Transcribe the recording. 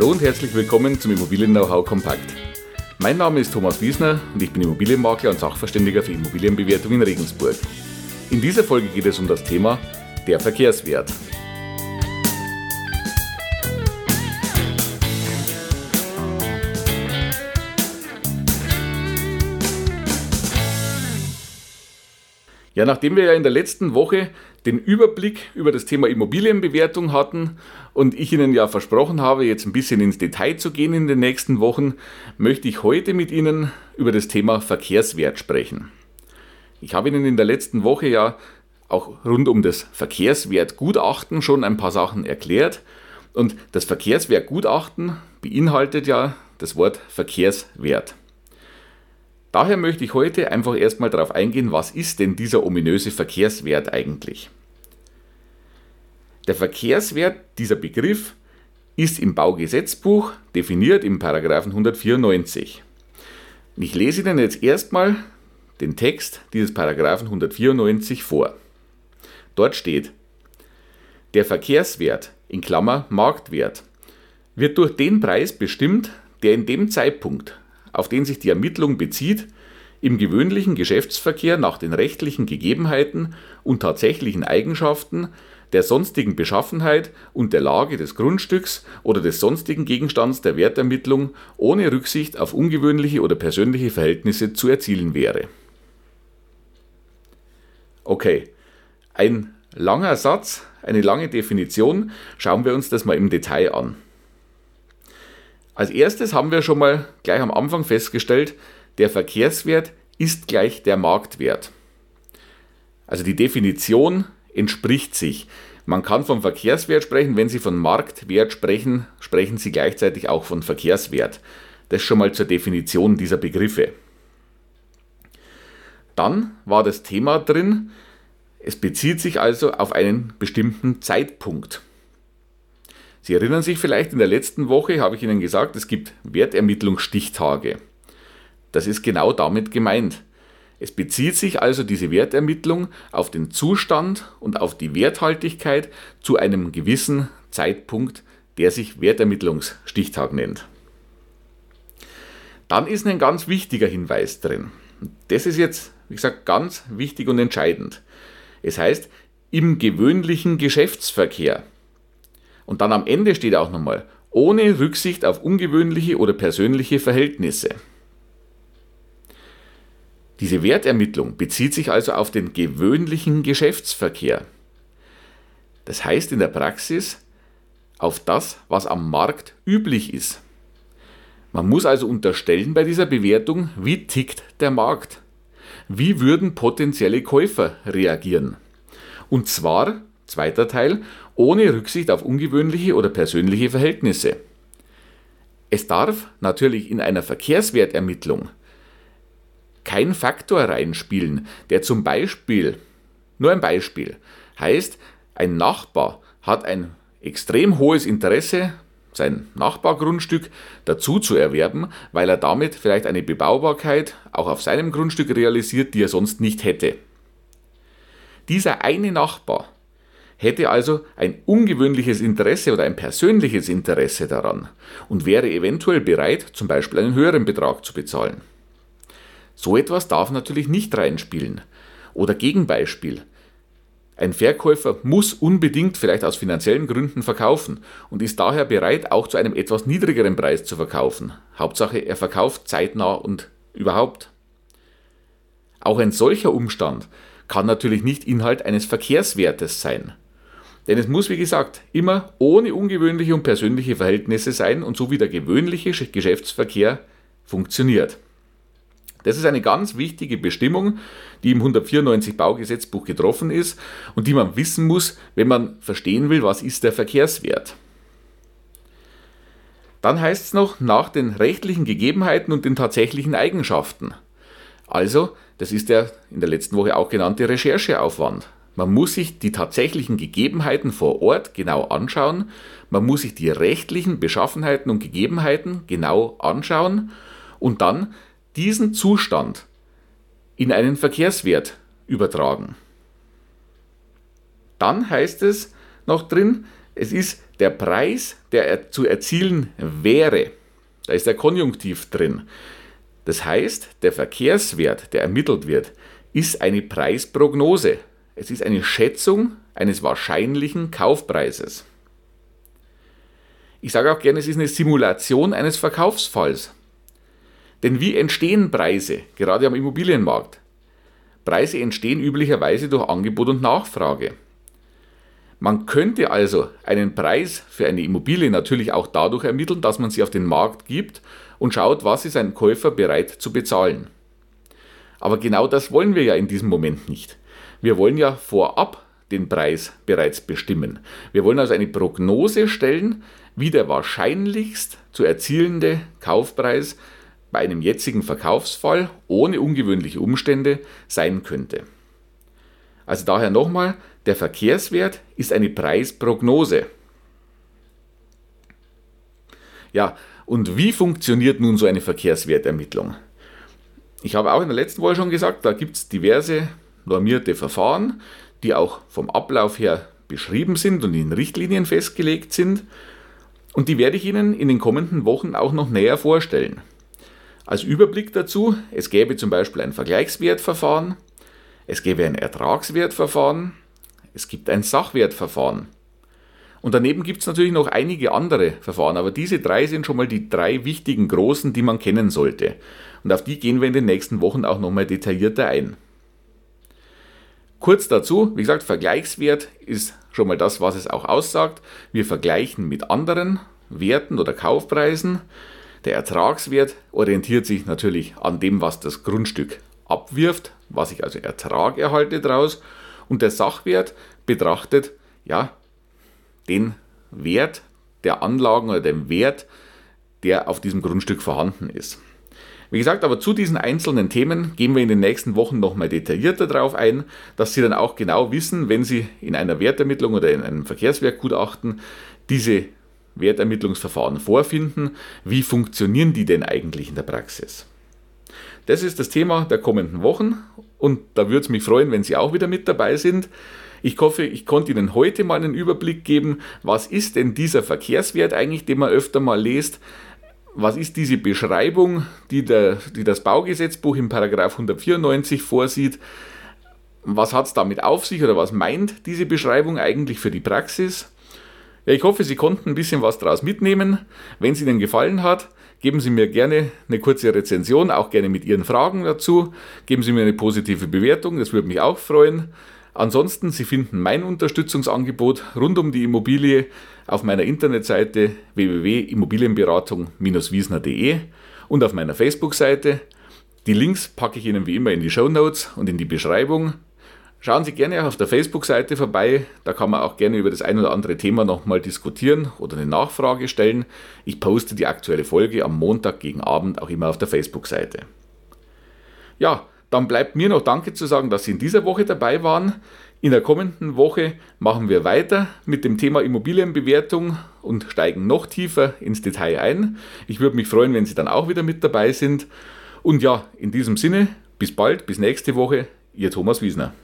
Hallo und herzlich willkommen zum Immobilien-Know-how Kompakt. Mein Name ist Thomas Wiesner und ich bin Immobilienmakler und Sachverständiger für Immobilienbewertung in Regensburg. In dieser Folge geht es um das Thema der Verkehrswert. Ja, nachdem wir ja in der letzten Woche den Überblick über das Thema Immobilienbewertung hatten und ich Ihnen ja versprochen habe, jetzt ein bisschen ins Detail zu gehen in den nächsten Wochen, möchte ich heute mit Ihnen über das Thema Verkehrswert sprechen. Ich habe Ihnen in der letzten Woche ja auch rund um das Verkehrswertgutachten schon ein paar Sachen erklärt und das Verkehrswertgutachten beinhaltet ja das Wort Verkehrswert. Daher möchte ich heute einfach erstmal darauf eingehen, was ist denn dieser ominöse Verkehrswert eigentlich? Der Verkehrswert, dieser Begriff, ist im Baugesetzbuch definiert im Paragraphen 194. Ich lese Ihnen jetzt erstmal den Text dieses Paragraphen 194 vor. Dort steht, der Verkehrswert in Klammer Marktwert wird durch den Preis bestimmt, der in dem Zeitpunkt auf den sich die Ermittlung bezieht, im gewöhnlichen Geschäftsverkehr nach den rechtlichen Gegebenheiten und tatsächlichen Eigenschaften der sonstigen Beschaffenheit und der Lage des Grundstücks oder des sonstigen Gegenstands der Wertermittlung ohne Rücksicht auf ungewöhnliche oder persönliche Verhältnisse zu erzielen wäre. Okay, ein langer Satz, eine lange Definition, schauen wir uns das mal im Detail an. Als erstes haben wir schon mal gleich am Anfang festgestellt, der Verkehrswert ist gleich der Marktwert. Also die Definition entspricht sich. Man kann vom Verkehrswert sprechen, wenn Sie von Marktwert sprechen, sprechen Sie gleichzeitig auch von Verkehrswert. Das schon mal zur Definition dieser Begriffe. Dann war das Thema drin, es bezieht sich also auf einen bestimmten Zeitpunkt. Sie erinnern sich vielleicht, in der letzten Woche habe ich Ihnen gesagt, es gibt Wertermittlungsstichtage. Das ist genau damit gemeint. Es bezieht sich also diese Wertermittlung auf den Zustand und auf die Werthaltigkeit zu einem gewissen Zeitpunkt, der sich Wertermittlungsstichtag nennt. Dann ist ein ganz wichtiger Hinweis drin. Das ist jetzt, wie gesagt, ganz wichtig und entscheidend. Es heißt, im gewöhnlichen Geschäftsverkehr und dann am Ende steht auch nochmal, ohne Rücksicht auf ungewöhnliche oder persönliche Verhältnisse. Diese Wertermittlung bezieht sich also auf den gewöhnlichen Geschäftsverkehr. Das heißt in der Praxis auf das, was am Markt üblich ist. Man muss also unterstellen bei dieser Bewertung, wie tickt der Markt? Wie würden potenzielle Käufer reagieren? Und zwar Zweiter Teil, ohne Rücksicht auf ungewöhnliche oder persönliche Verhältnisse. Es darf natürlich in einer Verkehrswertermittlung kein Faktor reinspielen, der zum Beispiel, nur ein Beispiel, heißt, ein Nachbar hat ein extrem hohes Interesse, sein Nachbargrundstück dazu zu erwerben, weil er damit vielleicht eine Bebaubarkeit auch auf seinem Grundstück realisiert, die er sonst nicht hätte. Dieser eine Nachbar hätte also ein ungewöhnliches Interesse oder ein persönliches Interesse daran und wäre eventuell bereit, zum Beispiel einen höheren Betrag zu bezahlen. So etwas darf natürlich nicht reinspielen. Oder Gegenbeispiel. Ein Verkäufer muss unbedingt vielleicht aus finanziellen Gründen verkaufen und ist daher bereit, auch zu einem etwas niedrigeren Preis zu verkaufen. Hauptsache, er verkauft zeitnah und überhaupt. Auch ein solcher Umstand kann natürlich nicht Inhalt eines Verkehrswertes sein. Denn es muss, wie gesagt, immer ohne ungewöhnliche und persönliche Verhältnisse sein und so wie der gewöhnliche Geschäftsverkehr funktioniert. Das ist eine ganz wichtige Bestimmung, die im 194 Baugesetzbuch getroffen ist und die man wissen muss, wenn man verstehen will, was ist der Verkehrswert. Dann heißt es noch nach den rechtlichen Gegebenheiten und den tatsächlichen Eigenschaften. Also, das ist der in der letzten Woche auch genannte Rechercheaufwand. Man muss sich die tatsächlichen Gegebenheiten vor Ort genau anschauen. Man muss sich die rechtlichen Beschaffenheiten und Gegebenheiten genau anschauen und dann diesen Zustand in einen Verkehrswert übertragen. Dann heißt es noch drin, Es ist der Preis, der zu erzielen wäre. Da ist der Konjunktiv drin. Das heißt, der Verkehrswert, der ermittelt wird, ist eine Preisprognose. Es ist eine Schätzung eines wahrscheinlichen Kaufpreises. Ich sage auch gerne, es ist eine Simulation eines Verkaufsfalls. Denn wie entstehen Preise, gerade am Immobilienmarkt? Preise entstehen üblicherweise durch Angebot und Nachfrage. Man könnte also einen Preis für eine Immobilie natürlich auch dadurch ermitteln, dass man sie auf den Markt gibt und schaut, was ist ein Käufer bereit zu bezahlen. Aber genau das wollen wir ja in diesem Moment nicht. Wir wollen ja vorab den Preis bereits bestimmen. Wir wollen also eine Prognose stellen, wie der wahrscheinlichst zu erzielende Kaufpreis bei einem jetzigen Verkaufsfall ohne ungewöhnliche Umstände sein könnte. Also daher nochmal, der Verkehrswert ist eine Preisprognose. Ja, und wie funktioniert nun so eine Verkehrswertermittlung? Ich habe auch in der letzten Woche schon gesagt, da gibt es diverse normierte Verfahren, die auch vom Ablauf her beschrieben sind und in Richtlinien festgelegt sind. Und die werde ich Ihnen in den kommenden Wochen auch noch näher vorstellen. Als Überblick dazu, es gäbe zum Beispiel ein Vergleichswertverfahren, es gäbe ein Ertragswertverfahren, es gibt ein Sachwertverfahren. Und daneben gibt es natürlich noch einige andere Verfahren, aber diese drei sind schon mal die drei wichtigen großen, die man kennen sollte. Und auf die gehen wir in den nächsten Wochen auch nochmal detaillierter ein. Kurz dazu, wie gesagt, Vergleichswert ist schon mal das, was es auch aussagt. Wir vergleichen mit anderen Werten oder Kaufpreisen. Der Ertragswert orientiert sich natürlich an dem, was das Grundstück abwirft, was ich also Ertrag erhalte daraus. Und der Sachwert betrachtet ja den Wert der Anlagen oder den Wert, der auf diesem Grundstück vorhanden ist. Wie gesagt, aber zu diesen einzelnen Themen gehen wir in den nächsten Wochen nochmal detaillierter drauf ein, dass Sie dann auch genau wissen, wenn Sie in einer Wertermittlung oder in einem Verkehrswertgutachten diese Wertermittlungsverfahren vorfinden, wie funktionieren die denn eigentlich in der Praxis? Das ist das Thema der kommenden Wochen und da würde es mich freuen, wenn Sie auch wieder mit dabei sind. Ich hoffe, ich konnte Ihnen heute mal einen Überblick geben, was ist denn dieser Verkehrswert eigentlich, den man öfter mal liest was ist diese Beschreibung, die, der, die das Baugesetzbuch im Paragraph 194 vorsieht? Was hat es damit auf sich oder was meint diese Beschreibung eigentlich für die Praxis? Ja, ich hoffe, Sie konnten ein bisschen was daraus mitnehmen. Wenn es Ihnen gefallen hat, geben Sie mir gerne eine kurze Rezension, auch gerne mit Ihren Fragen dazu. Geben Sie mir eine positive Bewertung, das würde mich auch freuen. Ansonsten, Sie finden mein Unterstützungsangebot rund um die Immobilie auf meiner Internetseite www.immobilienberatung-wiesner.de und auf meiner Facebook-Seite. Die Links packe ich Ihnen wie immer in die Show Notes und in die Beschreibung. Schauen Sie gerne auch auf der Facebook-Seite vorbei, da kann man auch gerne über das ein oder andere Thema nochmal diskutieren oder eine Nachfrage stellen. Ich poste die aktuelle Folge am Montag gegen Abend auch immer auf der Facebook-Seite. Ja, dann bleibt mir noch Danke zu sagen, dass Sie in dieser Woche dabei waren. In der kommenden Woche machen wir weiter mit dem Thema Immobilienbewertung und steigen noch tiefer ins Detail ein. Ich würde mich freuen, wenn Sie dann auch wieder mit dabei sind. Und ja, in diesem Sinne, bis bald, bis nächste Woche, Ihr Thomas Wiesner.